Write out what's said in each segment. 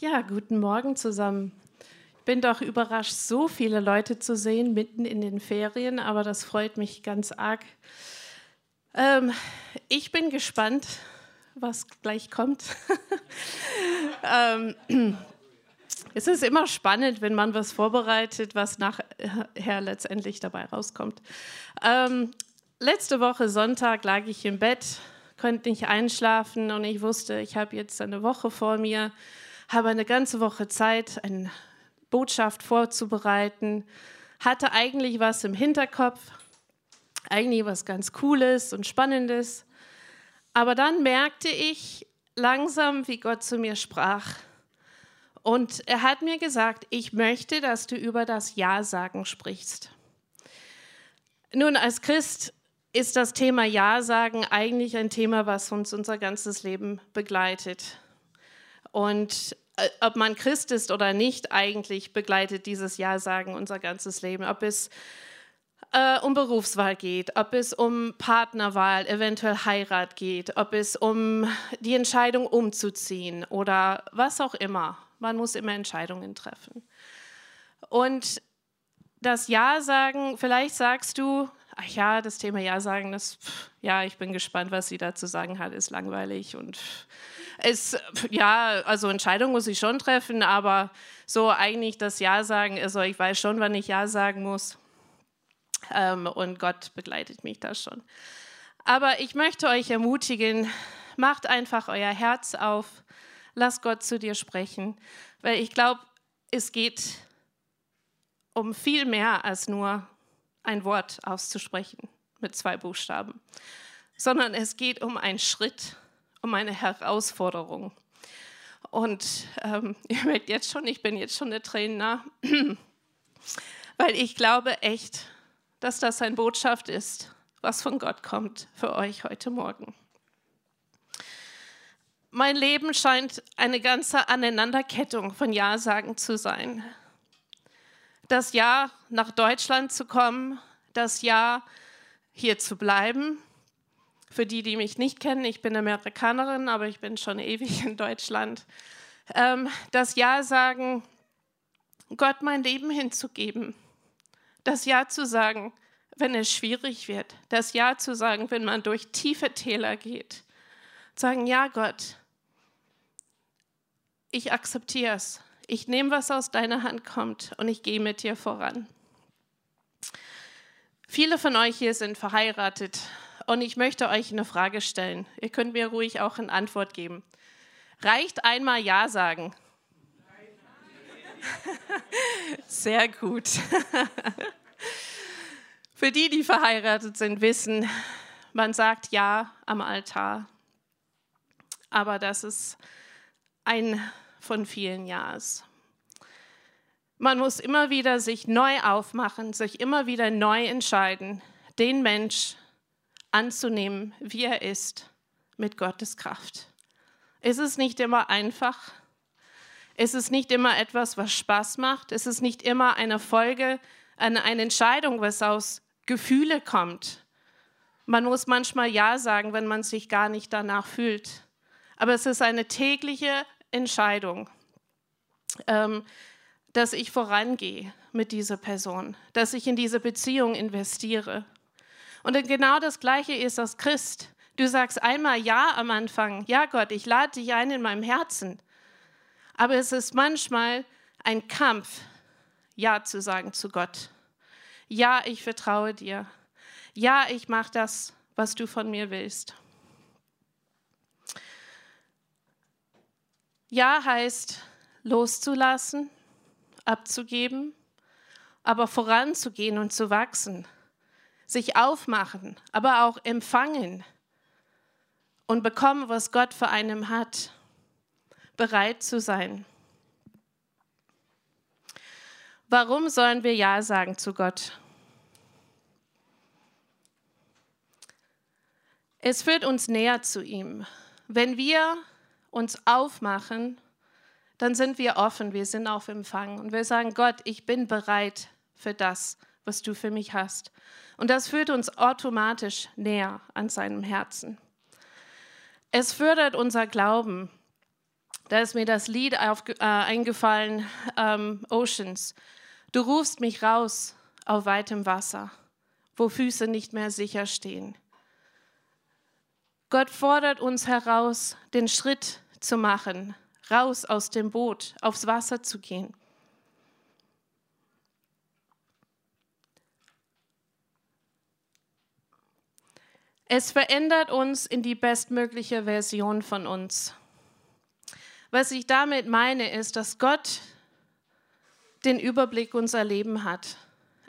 Ja, guten Morgen zusammen. Ich bin doch überrascht, so viele Leute zu sehen mitten in den Ferien, aber das freut mich ganz arg. Ähm, ich bin gespannt, was gleich kommt. ähm, es ist immer spannend, wenn man was vorbereitet, was nachher letztendlich dabei rauskommt. Ähm, letzte Woche Sonntag lag ich im Bett, konnte nicht einschlafen und ich wusste, ich habe jetzt eine Woche vor mir habe eine ganze Woche Zeit, eine Botschaft vorzubereiten, hatte eigentlich was im Hinterkopf, eigentlich was ganz Cooles und Spannendes. Aber dann merkte ich langsam, wie Gott zu mir sprach. Und er hat mir gesagt, ich möchte, dass du über das Ja-Sagen sprichst. Nun, als Christ ist das Thema Ja-Sagen eigentlich ein Thema, was uns unser ganzes Leben begleitet. Und äh, ob man Christ ist oder nicht, eigentlich begleitet dieses Ja-Sagen unser ganzes Leben. Ob es äh, um Berufswahl geht, ob es um Partnerwahl, eventuell Heirat geht, ob es um die Entscheidung umzuziehen oder was auch immer. Man muss immer Entscheidungen treffen. Und das Ja sagen, vielleicht sagst du, ach ja, das Thema Ja sagen, ja, ich bin gespannt, was sie da zu sagen hat, ist langweilig und es, ja, also Entscheidungen muss ich schon treffen, aber so eigentlich das Ja sagen, also ich weiß schon, wann ich Ja sagen muss. Ähm, und Gott begleitet mich da schon. Aber ich möchte euch ermutigen, macht einfach euer Herz auf, lasst Gott zu dir sprechen, weil ich glaube, es geht um viel mehr als nur ein Wort auszusprechen mit zwei Buchstaben, sondern es geht um einen Schritt um eine Herausforderung. Und ähm, ihr merkt jetzt schon, ich bin jetzt schon eine Trainer, weil ich glaube echt, dass das eine Botschaft ist, was von Gott kommt für euch heute Morgen. Mein Leben scheint eine ganze Aneinanderkettung von Ja-Sagen zu sein. Das Ja, nach Deutschland zu kommen, das Ja, hier zu bleiben, für die, die mich nicht kennen, ich bin Amerikanerin, aber ich bin schon ewig in Deutschland. Ähm, das Ja sagen, Gott mein Leben hinzugeben. Das Ja zu sagen, wenn es schwierig wird. Das Ja zu sagen, wenn man durch tiefe Täler geht. Sagen, ja Gott, ich akzeptiere es. Ich nehme, was aus deiner Hand kommt und ich gehe mit dir voran. Viele von euch hier sind verheiratet und ich möchte euch eine Frage stellen. Ihr könnt mir ruhig auch eine Antwort geben. Reicht einmal Ja sagen? Sehr gut. Für die, die verheiratet sind, wissen, man sagt Ja am Altar. Aber das ist ein von vielen Ja's. Man muss immer wieder sich neu aufmachen, sich immer wieder neu entscheiden, den Mensch anzunehmen, wie er ist, mit Gottes Kraft. Es ist nicht immer einfach. Es ist nicht immer etwas, was Spaß macht. Es ist nicht immer eine Folge, eine, Entscheidung, was aus Gefühle kommt. Man muss manchmal Ja sagen, wenn man sich gar nicht danach fühlt. Aber es ist eine tägliche Entscheidung, ähm, dass ich vorangehe mit dieser Person, dass ich in diese Beziehung investiere. Und genau das Gleiche ist als Christ. Du sagst einmal Ja am Anfang. Ja, Gott, ich lade dich ein in meinem Herzen. Aber es ist manchmal ein Kampf, Ja zu sagen zu Gott. Ja, ich vertraue dir. Ja, ich mache das, was du von mir willst. Ja heißt loszulassen, abzugeben, aber voranzugehen und zu wachsen sich aufmachen, aber auch empfangen und bekommen, was Gott für einen hat, bereit zu sein. Warum sollen wir Ja sagen zu Gott? Es führt uns näher zu ihm. Wenn wir uns aufmachen, dann sind wir offen, wir sind auf Empfang und wir sagen, Gott, ich bin bereit für das, was du für mich hast. Und das führt uns automatisch näher an seinem Herzen. Es fördert unser Glauben, Da ist mir das Lied auf, äh, eingefallen, ähm, Oceans. Du rufst mich raus auf weitem Wasser, wo Füße nicht mehr sicher stehen. Gott fordert uns heraus, den Schritt zu machen, raus aus dem Boot, aufs Wasser zu gehen. Es verändert uns in die bestmögliche Version von uns. Was ich damit meine, ist, dass Gott den Überblick unser Leben hat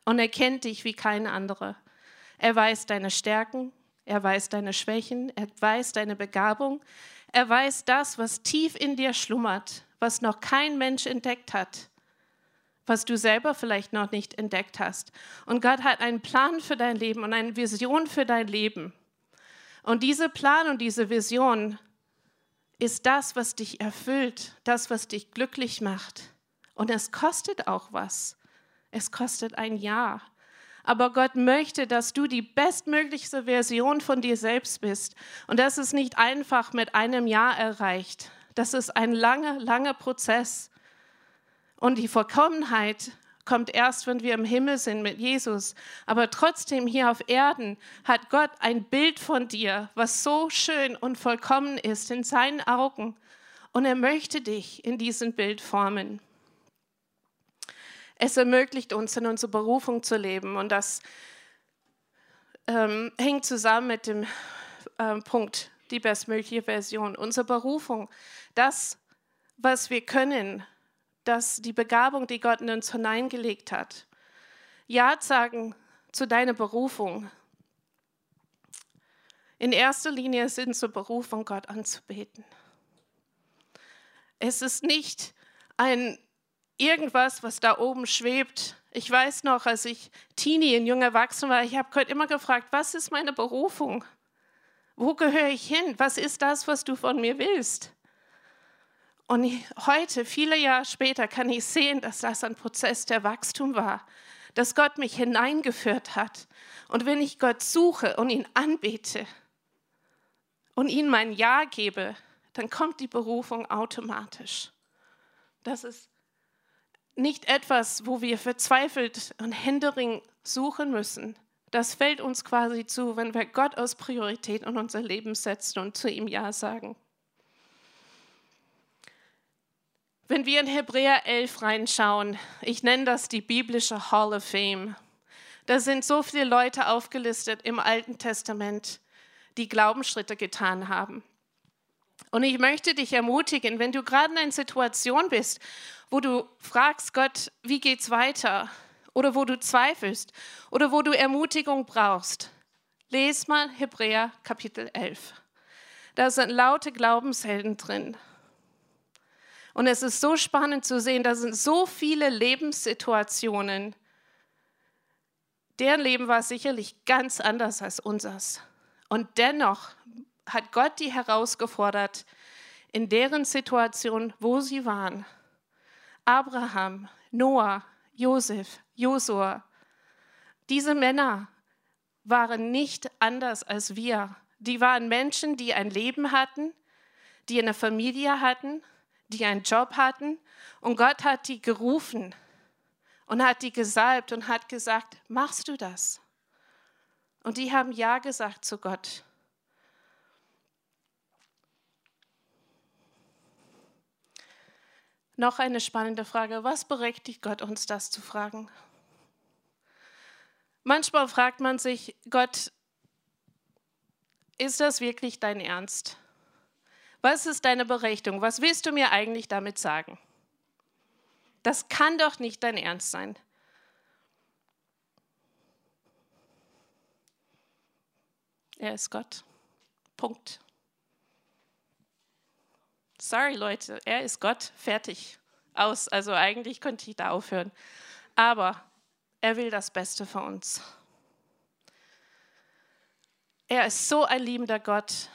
und er kennt dich wie kein anderer. Er weiß deine Stärken, er weiß deine Schwächen, er weiß deine Begabung, er weiß das, was tief in dir schlummert, was noch kein Mensch entdeckt hat, was du selber vielleicht noch nicht entdeckt hast. Und Gott hat einen Plan für dein Leben und eine Vision für dein Leben. Und diese Plan und diese Vision ist das, was dich erfüllt, das, was dich glücklich macht. Und es kostet auch was. Es kostet ein Jahr. Aber Gott möchte, dass du die bestmöglichste Version von dir selbst bist. Und das ist nicht einfach mit einem Jahr erreicht. Das ist ein langer, langer Prozess. Und die Vollkommenheit kommt erst, wenn wir im Himmel sind mit Jesus. Aber trotzdem hier auf Erden hat Gott ein Bild von dir, was so schön und vollkommen ist in seinen Augen. Und er möchte dich in diesem Bild formen. Es ermöglicht uns, in unserer Berufung zu leben. Und das ähm, hängt zusammen mit dem ähm, Punkt, die bestmögliche Version. Unsere Berufung, das, was wir können, das, die Begabung, die Gott in uns hineingelegt hat. Ja sagen zu deiner Berufung. In erster Linie sind zur Berufung, Gott anzubeten. Es ist nicht ein irgendwas, was da oben schwebt. Ich weiß noch, als ich Teenie, ein junger Erwachsener war, ich habe Gott immer gefragt, was ist meine Berufung? Wo gehöre ich hin? Was ist das, was du von mir willst? Und heute, viele Jahre später, kann ich sehen, dass das ein Prozess der Wachstum war, dass Gott mich hineingeführt hat. Und wenn ich Gott suche und ihn anbete und ihm mein Ja gebe, dann kommt die Berufung automatisch. Das ist nicht etwas, wo wir verzweifelt und händeringend suchen müssen. Das fällt uns quasi zu, wenn wir Gott als Priorität in unser Leben setzen und zu ihm Ja sagen. Wenn wir in Hebräer 11 reinschauen, ich nenne das die biblische Hall of Fame, da sind so viele Leute aufgelistet im Alten Testament, die Glaubensschritte getan haben. Und ich möchte dich ermutigen, wenn du gerade in einer Situation bist, wo du fragst Gott, wie geht's weiter? Oder wo du zweifelst oder wo du Ermutigung brauchst. Les mal Hebräer Kapitel 11. Da sind laute Glaubenshelden drin. Und es ist so spannend zu sehen, da sind so viele Lebenssituationen. Deren Leben war sicherlich ganz anders als unseres. Und dennoch hat Gott die herausgefordert, in deren Situation, wo sie waren, Abraham, Noah, Josef, Josua, diese Männer waren nicht anders als wir. Die waren Menschen, die ein Leben hatten, die eine Familie hatten, die einen Job hatten. Und Gott hat die gerufen und hat die gesalbt und hat gesagt, machst du das? Und die haben Ja gesagt zu Gott. Noch eine spannende Frage. Was berechtigt Gott uns das zu fragen? Manchmal fragt man sich, Gott, ist das wirklich dein Ernst? Was ist deine Berechtigung? Was willst du mir eigentlich damit sagen? Das kann doch nicht dein Ernst sein. Er ist Gott. Punkt. Sorry Leute, er ist Gott, fertig, aus. Also eigentlich könnte ich da aufhören. Aber er will das Beste für uns. Er ist so ein liebender Gott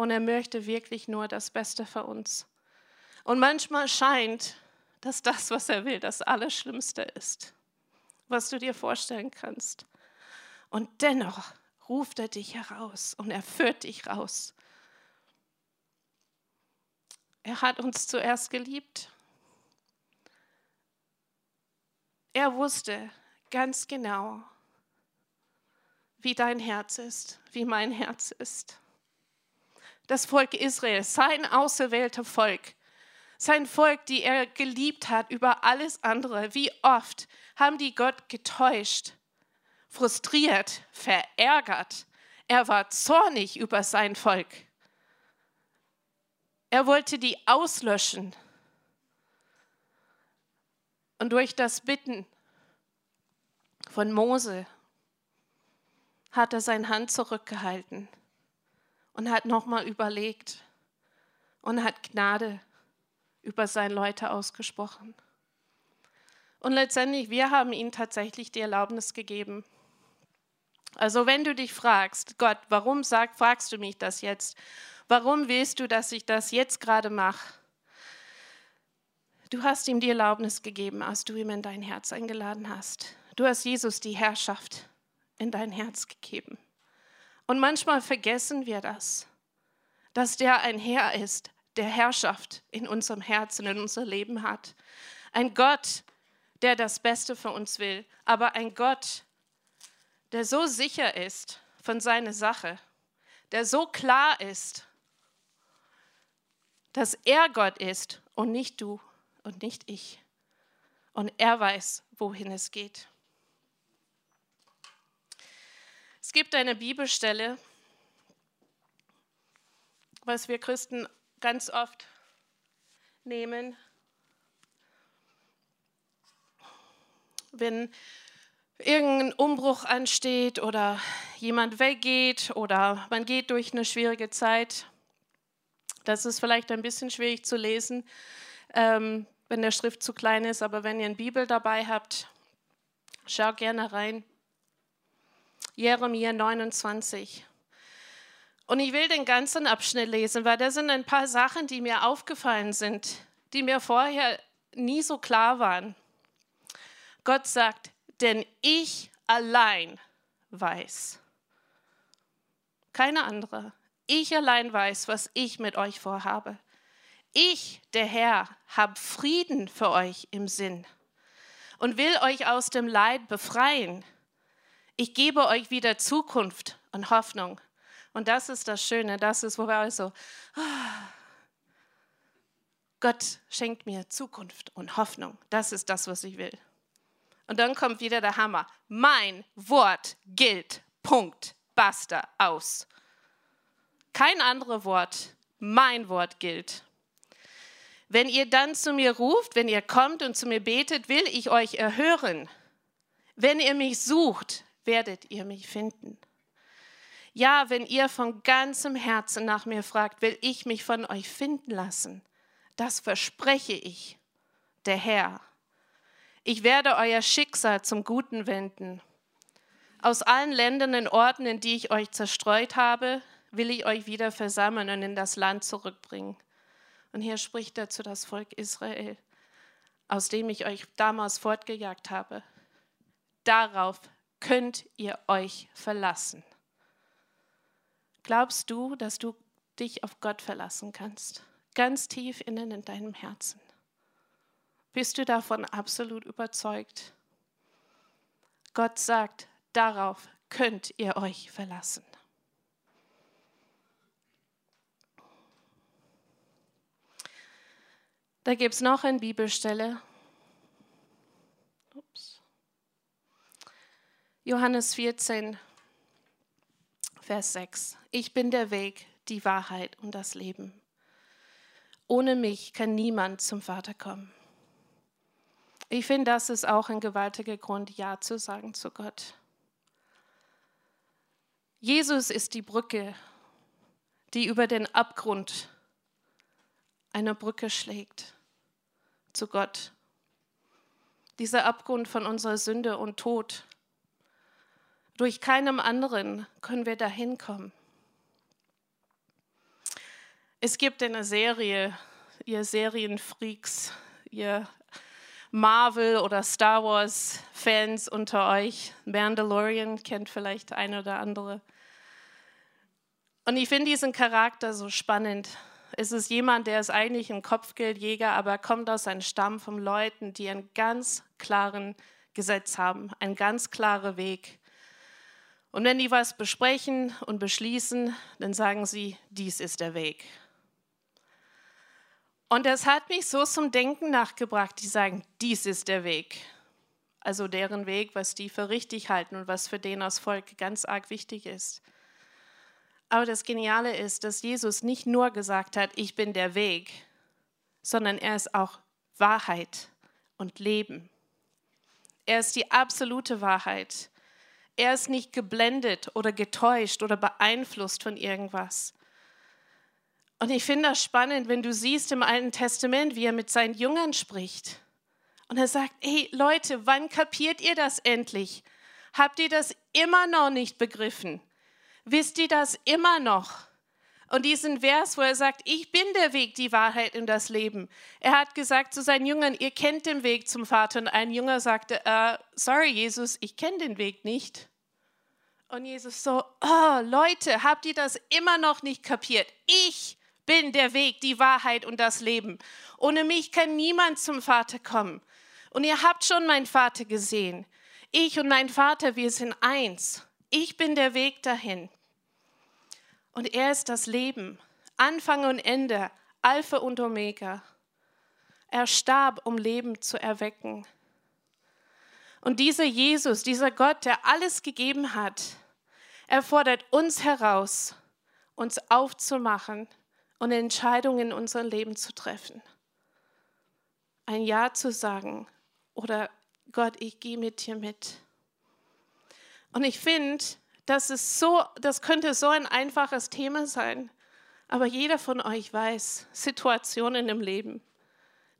und er möchte wirklich nur das Beste für uns. Und manchmal scheint, dass das, was er will, das Allerschlimmste ist, was du dir vorstellen kannst. Und dennoch ruft er dich heraus und er führt dich raus. Er hat uns zuerst geliebt. Er wusste ganz genau, wie dein Herz ist, wie mein Herz ist. Das Volk Israel, sein auserwählter Volk, sein Volk, die er geliebt hat über alles andere. Wie oft haben die Gott getäuscht, frustriert, verärgert. Er war zornig über sein Volk. Er wollte die auslöschen. Und durch das Bitten von Mose hat er seine Hand zurückgehalten und hat nochmal überlegt und hat Gnade über seine Leute ausgesprochen. Und letztendlich, wir haben ihnen tatsächlich die Erlaubnis gegeben. Also wenn du dich fragst, Gott, warum sag, fragst du mich das jetzt? Warum willst du, dass ich das jetzt gerade mache? Du hast ihm die Erlaubnis gegeben, als du ihm in dein Herz eingeladen hast. Du hast Jesus die Herrschaft in dein Herz gegeben. Und manchmal vergessen wir das, dass der ein Herr ist, der Herrschaft in unserem Herzen, in unser Leben hat. Ein Gott, der das Beste für uns will, aber ein Gott, der so sicher ist von seiner Sache, der so klar ist, dass er Gott ist und nicht du und nicht ich. Und er weiß, wohin es geht. Es gibt eine Bibelstelle, was wir Christen ganz oft nehmen, wenn irgendein Umbruch ansteht oder jemand weggeht oder man geht durch eine schwierige Zeit. Das ist vielleicht ein bisschen schwierig zu lesen, ähm, wenn der Schrift zu klein ist, aber wenn ihr eine Bibel dabei habt, schau gerne rein. Jeremia 29. Und ich will den ganzen Abschnitt lesen, weil da sind ein paar Sachen, die mir aufgefallen sind, die mir vorher nie so klar waren. Gott sagt, denn ich allein weiß. Keine andere. Ich allein weiß, was ich mit euch vorhabe. Ich, der Herr, habe Frieden für euch im Sinn und will euch aus dem Leid befreien. Ich gebe euch wieder Zukunft und Hoffnung. Und das ist das Schöne, das ist, wo wir also, ah, Gott schenkt mir Zukunft und Hoffnung. Das ist das, was ich will. Und dann kommt wieder der Hammer. Mein Wort gilt. Punkt. Basta. Aus. Kein anderes Wort. Mein Wort gilt. Wenn ihr dann zu mir ruft, wenn ihr kommt und zu mir betet, will ich euch erhören. Wenn ihr mich sucht, werdet ihr mich finden. Ja, wenn ihr von ganzem Herzen nach mir fragt, will ich mich von euch finden lassen. Das verspreche ich, der Herr. Ich werde euer Schicksal zum Guten wenden. Aus allen Ländern und Orten, in die ich euch zerstreut habe, will ich euch wieder versammeln und in das Land zurückbringen. Und hier spricht er zu das Volk Israel, aus dem ich euch damals fortgejagt habe. Darauf könnt ihr euch verlassen. Glaubst du, dass du dich auf Gott verlassen kannst? Ganz tief innen in deinem Herzen. Bist du davon absolut überzeugt? Gott sagt, darauf könnt ihr euch verlassen. Da gibt es noch eine Bibelstelle, Johannes 14, Vers 6. Ich bin der Weg, die Wahrheit und das Leben. Ohne mich kann niemand zum Vater kommen. Ich finde, das ist auch ein gewaltiger Grund, Ja zu sagen zu Gott. Jesus ist die Brücke, die über den Abgrund einer Brücke schlägt zu Gott. Dieser Abgrund von unserer Sünde und Tod durch keinem anderen können wir dahin kommen. Es gibt eine Serie, ihr Serienfreaks, ihr Marvel- oder Star Wars-Fans unter euch. Mandalorian kennt vielleicht ein oder andere. Und ich finde diesen Charakter so spannend, Es ist jemand, der ist eigentlich ein Kopfgeldjäger, aber kommt aus einem Stamm von Leuten, die einen ganz klaren Gesetz haben, einen ganz klaren Weg. Und wenn die was besprechen und beschließen, dann sagen sie, dies ist der Weg. Und das hat mich so zum Denken nachgebracht, die sagen, dies ist der Weg. Also deren Weg, was die für richtig halten und was für den als Volk ganz arg wichtig ist. Aber das Geniale ist, dass Jesus nicht nur gesagt hat, ich bin der Weg, sondern er ist auch Wahrheit und Leben. Er ist die absolute Wahrheit. Er ist nicht geblendet oder getäuscht oder beeinflusst von irgendwas. Und ich finde das spannend, wenn du siehst im Alten Testament, wie er mit seinen Jüngern spricht. Und er sagt, hey Leute, wann kapiert ihr das endlich? Habt ihr das immer noch nicht begriffen? Wisst ihr das immer noch? Und diesen Vers, wo er sagt, ich bin der Weg, die Wahrheit und das Leben. Er hat gesagt zu seinen Jüngern, ihr kennt den Weg zum Vater. Und ein Jünger sagte, uh, sorry Jesus, ich kenne den Weg nicht. Und Jesus so, oh Leute, habt ihr das immer noch nicht kapiert? Ich bin der Weg, die Wahrheit und das Leben. Ohne mich kann niemand zum Vater kommen. Und ihr habt schon meinen Vater gesehen. Ich und mein Vater, wir sind eins. Ich bin der Weg dahin. Und er ist das Leben, Anfang und Ende, Alpha und Omega. Er starb, um Leben zu erwecken. Und dieser Jesus, dieser Gott, der alles gegeben hat, er fordert uns heraus, uns aufzumachen und Entscheidungen in unserem Leben zu treffen. Ein Ja zu sagen oder Gott, ich gehe mit dir mit. Und ich finde, das ist so, das könnte so ein einfaches Thema sein. Aber jeder von euch weiß Situationen im Leben,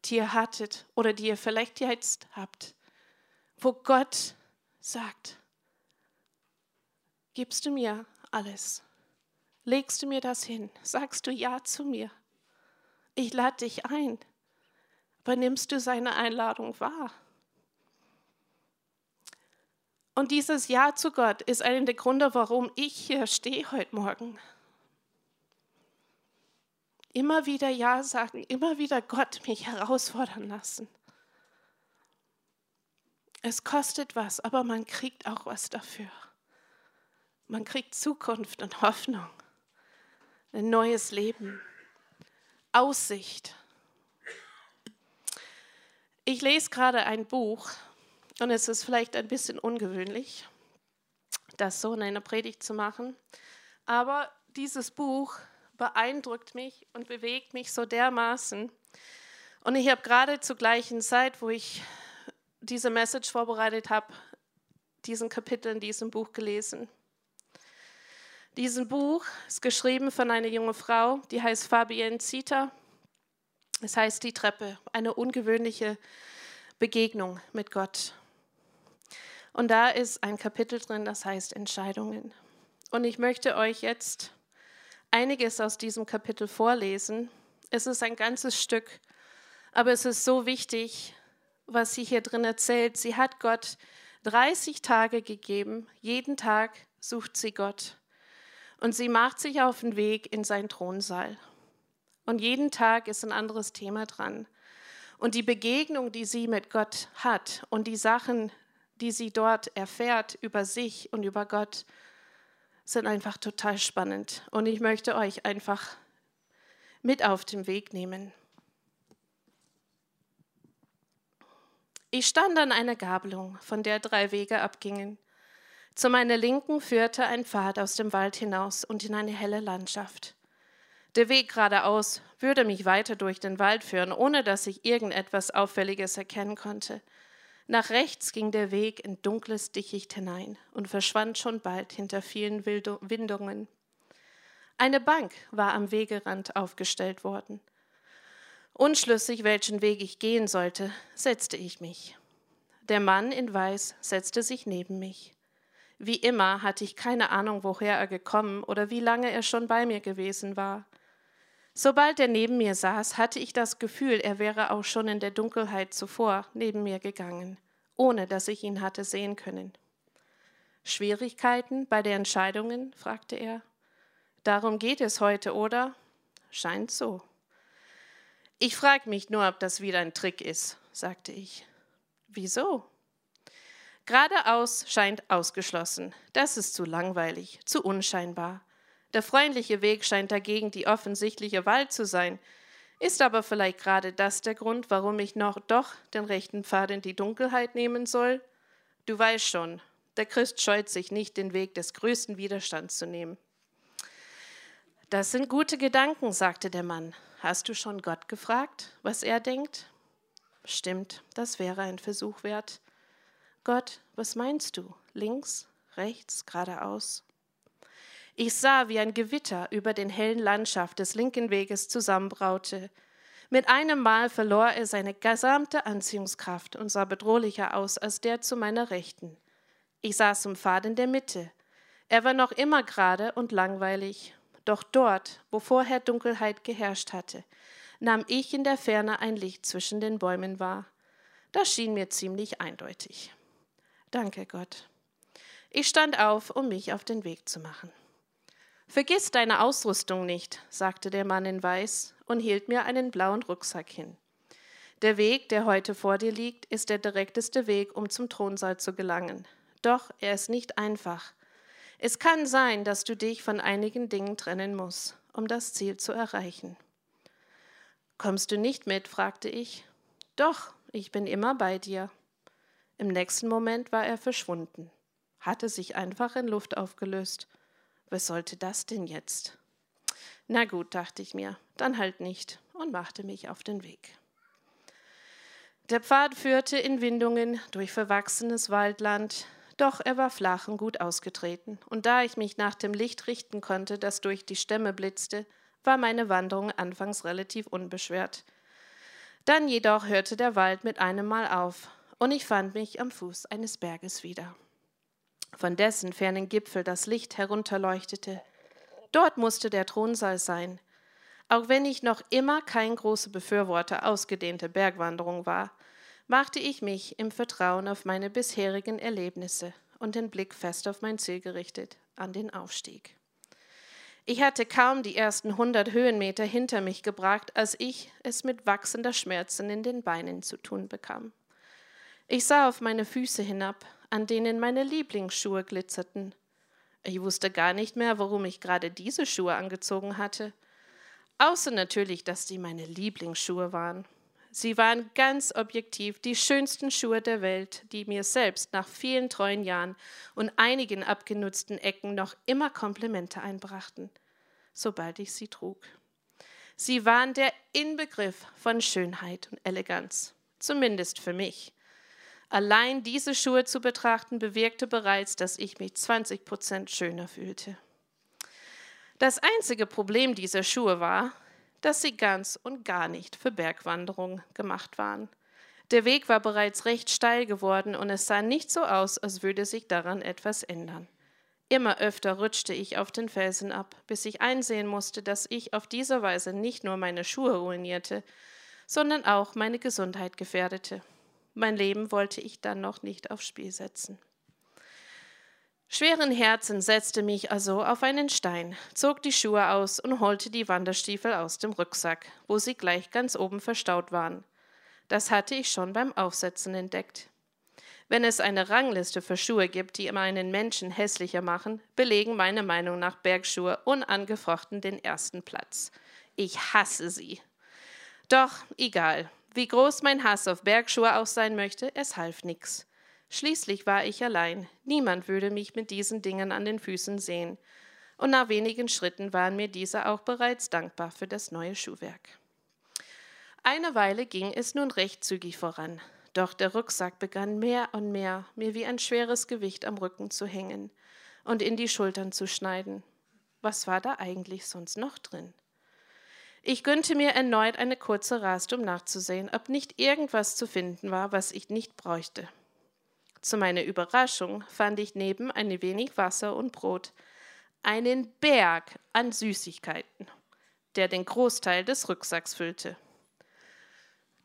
die ihr hattet oder die ihr vielleicht jetzt habt, wo Gott sagt, gibst du mir alles? Legst du mir das hin? Sagst du Ja zu mir? Ich lade dich ein. Aber nimmst du seine Einladung wahr? Und dieses Ja zu Gott ist einer der Gründe, warum ich hier stehe heute Morgen. Immer wieder Ja sagen, immer wieder Gott mich herausfordern lassen. Es kostet was, aber man kriegt auch was dafür. Man kriegt Zukunft und Hoffnung, ein neues Leben, Aussicht. Ich lese gerade ein Buch und es ist vielleicht ein bisschen ungewöhnlich, das so in einer Predigt zu machen. Aber dieses Buch beeindruckt mich und bewegt mich so dermaßen. Und ich habe gerade zur gleichen Zeit, wo ich diese Message vorbereitet habe, diesen Kapitel in diesem Buch gelesen. Diesen Buch ist geschrieben von einer jungen Frau, die heißt Fabienne Zita. Es heißt Die Treppe, eine ungewöhnliche Begegnung mit Gott. Und da ist ein Kapitel drin, das heißt Entscheidungen. Und ich möchte euch jetzt einiges aus diesem Kapitel vorlesen. Es ist ein ganzes Stück, aber es ist so wichtig, was sie hier drin erzählt. Sie hat Gott 30 Tage gegeben. Jeden Tag sucht sie Gott. Und sie macht sich auf den Weg in seinen Thronsaal. Und jeden Tag ist ein anderes Thema dran. Und die Begegnung, die sie mit Gott hat und die Sachen, die sie dort erfährt über sich und über Gott, sind einfach total spannend. Und ich möchte euch einfach mit auf den Weg nehmen. Ich stand an einer Gabelung, von der drei Wege abgingen. Zu meiner Linken führte ein Pfad aus dem Wald hinaus und in eine helle Landschaft. Der Weg geradeaus würde mich weiter durch den Wald führen, ohne dass ich irgendetwas Auffälliges erkennen konnte. Nach rechts ging der Weg in dunkles Dickicht hinein und verschwand schon bald hinter vielen Windungen. Eine Bank war am Wegerand aufgestellt worden. Unschlüssig, welchen Weg ich gehen sollte, setzte ich mich. Der Mann in Weiß setzte sich neben mich. Wie immer hatte ich keine Ahnung, woher er gekommen oder wie lange er schon bei mir gewesen war. Sobald er neben mir saß, hatte ich das Gefühl, er wäre auch schon in der Dunkelheit zuvor neben mir gegangen, ohne dass ich ihn hatte sehen können. Schwierigkeiten bei den Entscheidungen? fragte er. Darum geht es heute, oder? Scheint so. Ich frage mich nur, ob das wieder ein Trick ist, sagte ich. Wieso? Geradeaus scheint ausgeschlossen. Das ist zu langweilig, zu unscheinbar. Der freundliche Weg scheint dagegen die offensichtliche Wahl zu sein. Ist aber vielleicht gerade das der Grund, warum ich noch doch den rechten Pfad in die Dunkelheit nehmen soll? Du weißt schon, der Christ scheut sich nicht, den Weg des größten Widerstands zu nehmen. Das sind gute Gedanken, sagte der Mann. Hast du schon Gott gefragt, was er denkt? Stimmt, das wäre ein Versuch wert. Gott, was meinst du? Links, rechts, geradeaus? Ich sah, wie ein Gewitter über den hellen Landschaft des linken Weges zusammenbraute. Mit einem Mal verlor er seine gesamte Anziehungskraft und sah bedrohlicher aus als der zu meiner Rechten. Ich saß im Pfad in der Mitte. Er war noch immer gerade und langweilig, doch dort, wo vorher Dunkelheit geherrscht hatte, nahm ich in der Ferne ein Licht zwischen den Bäumen wahr. Das schien mir ziemlich eindeutig. Danke, Gott. Ich stand auf, um mich auf den Weg zu machen. Vergiss deine Ausrüstung nicht, sagte der Mann in Weiß und hielt mir einen blauen Rucksack hin. Der Weg, der heute vor dir liegt, ist der direkteste Weg, um zum Thronsaal zu gelangen. Doch er ist nicht einfach. Es kann sein, dass du dich von einigen Dingen trennen musst, um das Ziel zu erreichen. Kommst du nicht mit? fragte ich. Doch, ich bin immer bei dir. Im nächsten Moment war er verschwunden, hatte sich einfach in Luft aufgelöst. Was sollte das denn jetzt? Na gut, dachte ich mir, dann halt nicht und machte mich auf den Weg. Der Pfad führte in Windungen durch verwachsenes Waldland, doch er war flach und gut ausgetreten, und da ich mich nach dem Licht richten konnte, das durch die Stämme blitzte, war meine Wanderung anfangs relativ unbeschwert. Dann jedoch hörte der Wald mit einem Mal auf, und ich fand mich am Fuß eines Berges wieder. Von dessen fernen Gipfel das Licht herunterleuchtete. Dort musste der Thronsaal sein. Auch wenn ich noch immer kein großer Befürworter ausgedehnter Bergwanderung war, machte ich mich im Vertrauen auf meine bisherigen Erlebnisse und den Blick fest auf mein Ziel gerichtet, an den Aufstieg. Ich hatte kaum die ersten hundert Höhenmeter hinter mich gebracht, als ich es mit wachsender Schmerzen in den Beinen zu tun bekam. Ich sah auf meine Füße hinab, an denen meine Lieblingsschuhe glitzerten. Ich wusste gar nicht mehr, warum ich gerade diese Schuhe angezogen hatte, außer natürlich, dass die meine Lieblingsschuhe waren. Sie waren ganz objektiv die schönsten Schuhe der Welt, die mir selbst nach vielen treuen Jahren und einigen abgenutzten Ecken noch immer Komplimente einbrachten, sobald ich sie trug. Sie waren der Inbegriff von Schönheit und Eleganz, zumindest für mich. Allein diese Schuhe zu betrachten bewirkte bereits, dass ich mich 20 Prozent schöner fühlte. Das einzige Problem dieser Schuhe war, dass sie ganz und gar nicht für Bergwanderung gemacht waren. Der Weg war bereits recht steil geworden und es sah nicht so aus, als würde sich daran etwas ändern. Immer öfter rutschte ich auf den Felsen ab, bis ich einsehen musste, dass ich auf diese Weise nicht nur meine Schuhe ruinierte, sondern auch meine Gesundheit gefährdete. Mein Leben wollte ich dann noch nicht aufs Spiel setzen. Schweren Herzen setzte mich also auf einen Stein, zog die Schuhe aus und holte die Wanderstiefel aus dem Rucksack, wo sie gleich ganz oben verstaut waren. Das hatte ich schon beim Aufsetzen entdeckt. Wenn es eine Rangliste für Schuhe gibt, die einen Menschen hässlicher machen, belegen meiner Meinung nach Bergschuhe unangefochten den ersten Platz. Ich hasse sie. Doch egal, wie groß mein Hass auf Bergschuhe auch sein möchte, es half nichts. Schließlich war ich allein, niemand würde mich mit diesen Dingen an den Füßen sehen, und nach wenigen Schritten waren mir diese auch bereits dankbar für das neue Schuhwerk. Eine Weile ging es nun recht zügig voran, doch der Rucksack begann mehr und mehr mir wie ein schweres Gewicht am Rücken zu hängen und in die Schultern zu schneiden. Was war da eigentlich sonst noch drin? Ich gönnte mir erneut eine kurze Rast, um nachzusehen, ob nicht irgendwas zu finden war, was ich nicht bräuchte. Zu meiner Überraschung fand ich neben ein wenig Wasser und Brot einen Berg an Süßigkeiten, der den Großteil des Rucksacks füllte.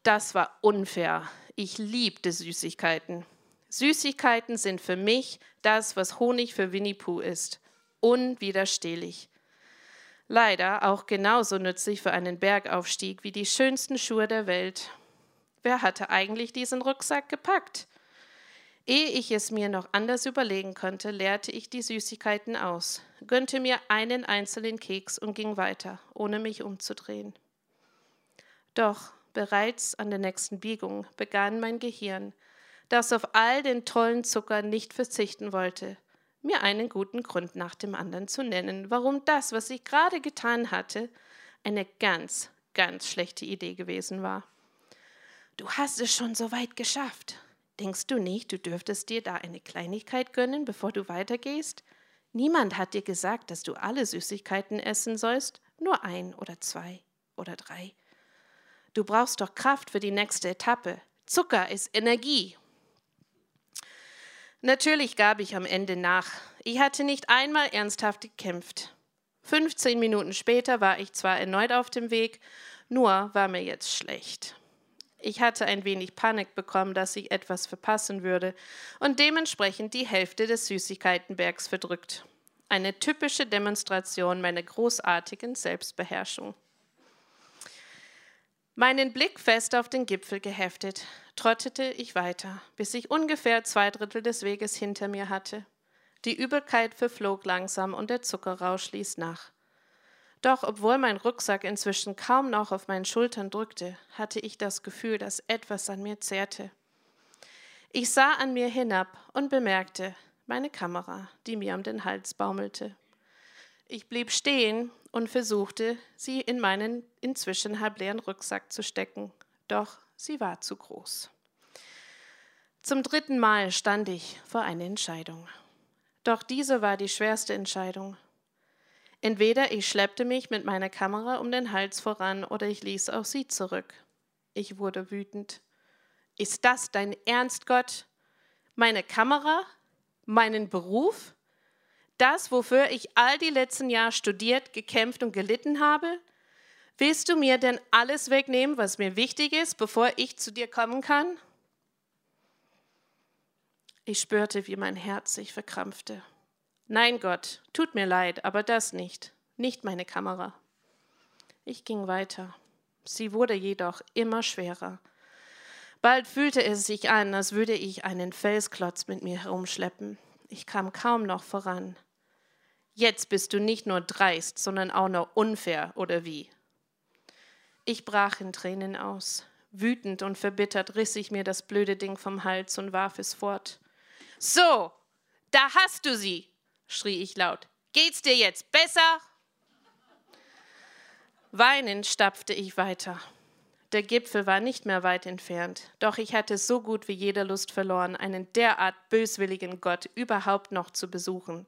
Das war unfair. Ich liebte Süßigkeiten. Süßigkeiten sind für mich das, was Honig für Winnie Pooh ist. Unwiderstehlich. Leider auch genauso nützlich für einen Bergaufstieg wie die schönsten Schuhe der Welt. Wer hatte eigentlich diesen Rucksack gepackt? Ehe ich es mir noch anders überlegen konnte, leerte ich die Süßigkeiten aus, gönnte mir einen einzelnen Keks und ging weiter, ohne mich umzudrehen. Doch bereits an der nächsten Biegung begann mein Gehirn, das auf all den tollen Zucker nicht verzichten wollte, mir einen guten Grund nach dem anderen zu nennen, warum das, was ich gerade getan hatte, eine ganz, ganz schlechte Idee gewesen war. Du hast es schon so weit geschafft. Denkst du nicht, du dürftest dir da eine Kleinigkeit gönnen, bevor du weitergehst? Niemand hat dir gesagt, dass du alle Süßigkeiten essen sollst, nur ein oder zwei oder drei. Du brauchst doch Kraft für die nächste Etappe. Zucker ist Energie Natürlich gab ich am Ende nach. Ich hatte nicht einmal ernsthaft gekämpft. 15 Minuten später war ich zwar erneut auf dem Weg, nur war mir jetzt schlecht. Ich hatte ein wenig Panik bekommen, dass ich etwas verpassen würde und dementsprechend die Hälfte des Süßigkeitenbergs verdrückt. Eine typische Demonstration meiner großartigen Selbstbeherrschung. Meinen Blick fest auf den Gipfel geheftet, trottete ich weiter, bis ich ungefähr zwei Drittel des Weges hinter mir hatte. Die Übelkeit verflog langsam und der Zuckerrausch ließ nach. Doch obwohl mein Rucksack inzwischen kaum noch auf meinen Schultern drückte, hatte ich das Gefühl, dass etwas an mir zehrte. Ich sah an mir hinab und bemerkte meine Kamera, die mir um den Hals baumelte. Ich blieb stehen und versuchte, sie in meinen inzwischen halbleeren Rucksack zu stecken, doch sie war zu groß. Zum dritten Mal stand ich vor einer Entscheidung. Doch diese war die schwerste Entscheidung. Entweder ich schleppte mich mit meiner Kamera um den Hals voran oder ich ließ auch sie zurück. Ich wurde wütend. Ist das dein Ernst, Gott? Meine Kamera? Meinen Beruf? Das, wofür ich all die letzten Jahre studiert, gekämpft und gelitten habe? Willst du mir denn alles wegnehmen, was mir wichtig ist, bevor ich zu dir kommen kann? Ich spürte, wie mein Herz sich verkrampfte. Nein, Gott, tut mir leid, aber das nicht, nicht meine Kamera. Ich ging weiter. Sie wurde jedoch immer schwerer. Bald fühlte es sich an, als würde ich einen Felsklotz mit mir herumschleppen. Ich kam kaum noch voran. Jetzt bist du nicht nur dreist, sondern auch noch unfair, oder wie? Ich brach in Tränen aus. Wütend und verbittert riss ich mir das blöde Ding vom Hals und warf es fort. So, da hast du sie, schrie ich laut. Geht's dir jetzt besser? Weinend stapfte ich weiter. Der Gipfel war nicht mehr weit entfernt, doch ich hatte so gut wie jede Lust verloren, einen derart böswilligen Gott überhaupt noch zu besuchen.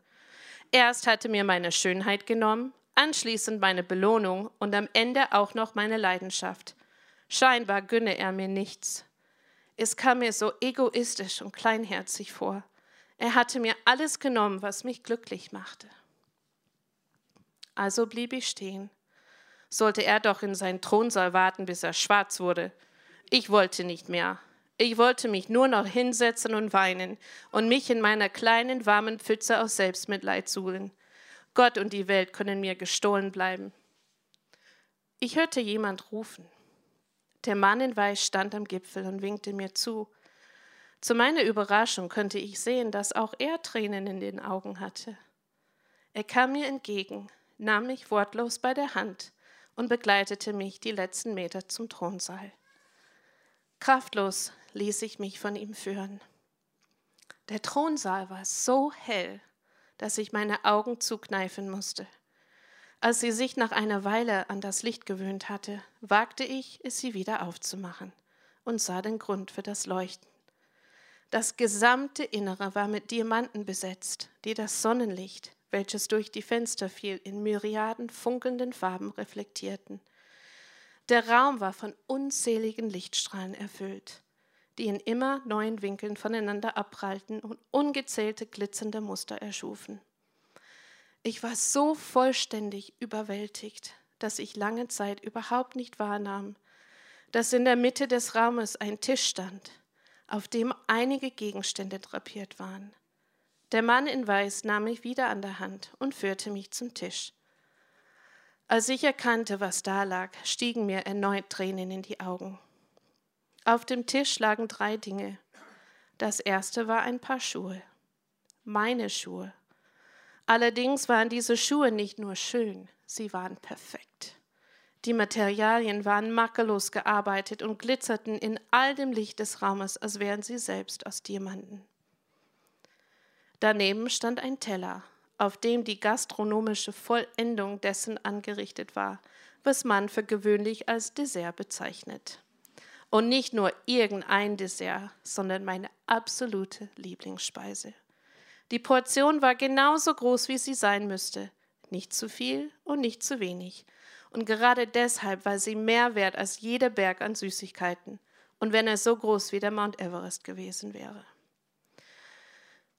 Erst hatte mir meine Schönheit genommen, anschließend meine Belohnung und am Ende auch noch meine Leidenschaft. Scheinbar gönne er mir nichts. Es kam mir so egoistisch und kleinherzig vor. Er hatte mir alles genommen, was mich glücklich machte. Also blieb ich stehen. Sollte er doch in seinen Thronsaal warten, bis er schwarz wurde. Ich wollte nicht mehr. Ich wollte mich nur noch hinsetzen und weinen und mich in meiner kleinen warmen Pfütze aus Selbstmitleid suhlen. Gott und die Welt können mir gestohlen bleiben. Ich hörte jemand rufen. Der Mann in Weiß stand am Gipfel und winkte mir zu. Zu meiner Überraschung konnte ich sehen, dass auch er Tränen in den Augen hatte. Er kam mir entgegen, nahm mich wortlos bei der Hand und begleitete mich die letzten Meter zum Thronsaal. Kraftlos ließ ich mich von ihm führen. Der Thronsaal war so hell, dass ich meine Augen zukneifen musste. Als sie sich nach einer Weile an das Licht gewöhnt hatte, wagte ich, es sie wieder aufzumachen und sah den Grund für das Leuchten. Das gesamte Innere war mit Diamanten besetzt, die das Sonnenlicht, welches durch die Fenster fiel, in Myriaden funkelnden Farben reflektierten. Der Raum war von unzähligen Lichtstrahlen erfüllt die in immer neuen Winkeln voneinander abprallten und ungezählte glitzernde Muster erschufen. Ich war so vollständig überwältigt, dass ich lange Zeit überhaupt nicht wahrnahm, dass in der Mitte des Raumes ein Tisch stand, auf dem einige Gegenstände drapiert waren. Der Mann in Weiß nahm mich wieder an der Hand und führte mich zum Tisch. Als ich erkannte, was da lag, stiegen mir erneut Tränen in die Augen. Auf dem Tisch lagen drei Dinge. Das erste war ein paar Schuhe. Meine Schuhe. Allerdings waren diese Schuhe nicht nur schön, sie waren perfekt. Die Materialien waren makellos gearbeitet und glitzerten in all dem Licht des Raumes, als wären sie selbst aus Diamanten. Daneben stand ein Teller, auf dem die gastronomische Vollendung dessen angerichtet war, was man für gewöhnlich als Dessert bezeichnet. Und nicht nur irgendein Dessert, sondern meine absolute Lieblingsspeise. Die Portion war genauso groß, wie sie sein müsste. Nicht zu viel und nicht zu wenig. Und gerade deshalb war sie mehr wert als jeder Berg an Süßigkeiten. Und wenn er so groß wie der Mount Everest gewesen wäre.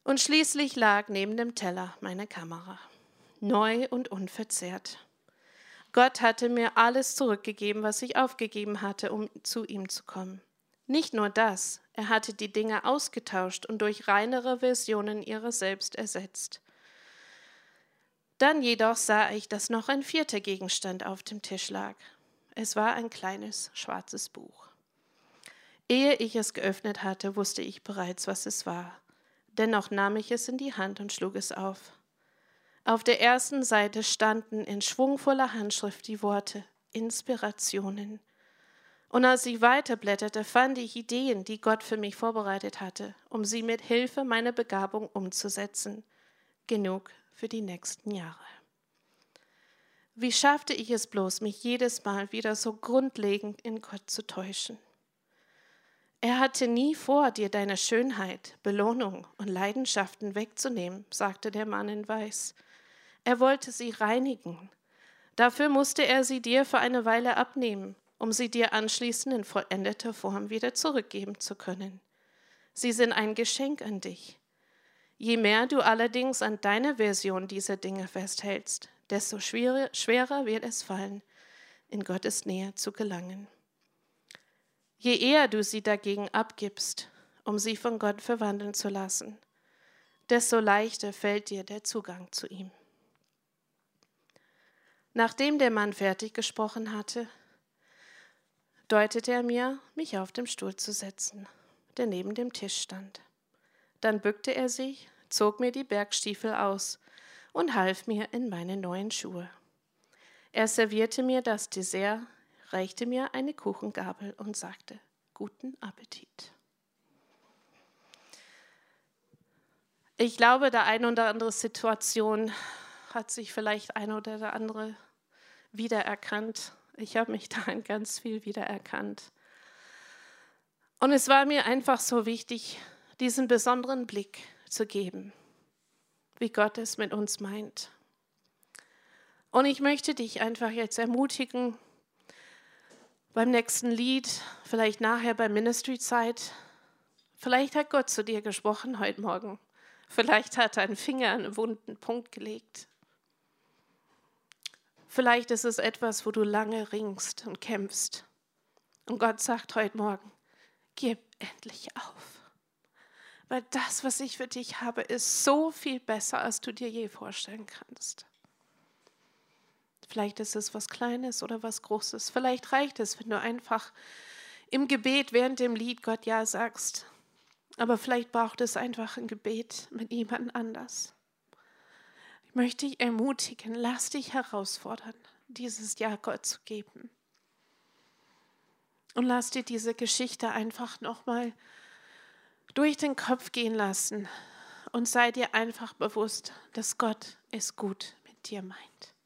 Und schließlich lag neben dem Teller meine Kamera, neu und unverzehrt. Gott hatte mir alles zurückgegeben, was ich aufgegeben hatte, um zu ihm zu kommen. Nicht nur das, er hatte die Dinge ausgetauscht und durch reinere Versionen ihrer selbst ersetzt. Dann jedoch sah ich, dass noch ein vierter Gegenstand auf dem Tisch lag. Es war ein kleines schwarzes Buch. Ehe ich es geöffnet hatte, wusste ich bereits, was es war. Dennoch nahm ich es in die Hand und schlug es auf. Auf der ersten Seite standen in schwungvoller Handschrift die Worte Inspirationen. Und als ich weiterblätterte, fand ich Ideen, die Gott für mich vorbereitet hatte, um sie mit Hilfe meiner Begabung umzusetzen. Genug für die nächsten Jahre. Wie schaffte ich es bloß, mich jedes Mal wieder so grundlegend in Gott zu täuschen? Er hatte nie vor, dir deine Schönheit, Belohnung und Leidenschaften wegzunehmen, sagte der Mann in Weiß. Er wollte sie reinigen. Dafür musste er sie dir für eine Weile abnehmen, um sie dir anschließend in vollendeter Form wieder zurückgeben zu können. Sie sind ein Geschenk an dich. Je mehr du allerdings an deiner Version dieser Dinge festhältst, desto schwerer, wird es fallen, in Gottes Nähe zu gelangen. Je eher du sie dagegen abgibst, um sie von Gott verwandeln zu lassen, desto leichter fällt dir der Zugang zu ihm. Nachdem der Mann fertig gesprochen hatte, deutete er mir, mich auf dem Stuhl zu setzen, der neben dem Tisch stand. Dann bückte er sich, zog mir die Bergstiefel aus und half mir in meine neuen Schuhe. Er servierte mir das Dessert reichte mir eine Kuchengabel und sagte, guten Appetit. Ich glaube, der eine oder andere Situation hat sich vielleicht ein oder der andere wiedererkannt. Ich habe mich da in ganz viel wiedererkannt. Und es war mir einfach so wichtig, diesen besonderen Blick zu geben, wie Gott es mit uns meint. Und ich möchte dich einfach jetzt ermutigen, beim nächsten Lied, vielleicht nachher bei Ministry-Zeit. Vielleicht hat Gott zu dir gesprochen heute Morgen. Vielleicht hat er einen Finger an einen wunden Punkt gelegt. Vielleicht ist es etwas, wo du lange ringst und kämpfst. Und Gott sagt heute Morgen, gib endlich auf. Weil das, was ich für dich habe, ist so viel besser, als du dir je vorstellen kannst. Vielleicht ist es was Kleines oder was Großes. Vielleicht reicht es, wenn du einfach im Gebet während dem Lied Gott Ja sagst. Aber vielleicht braucht es einfach ein Gebet mit jemand anders. Ich möchte dich ermutigen, lass dich herausfordern, dieses Ja Gott zu geben. Und lass dir diese Geschichte einfach nochmal durch den Kopf gehen lassen und sei dir einfach bewusst, dass Gott es gut mit dir meint.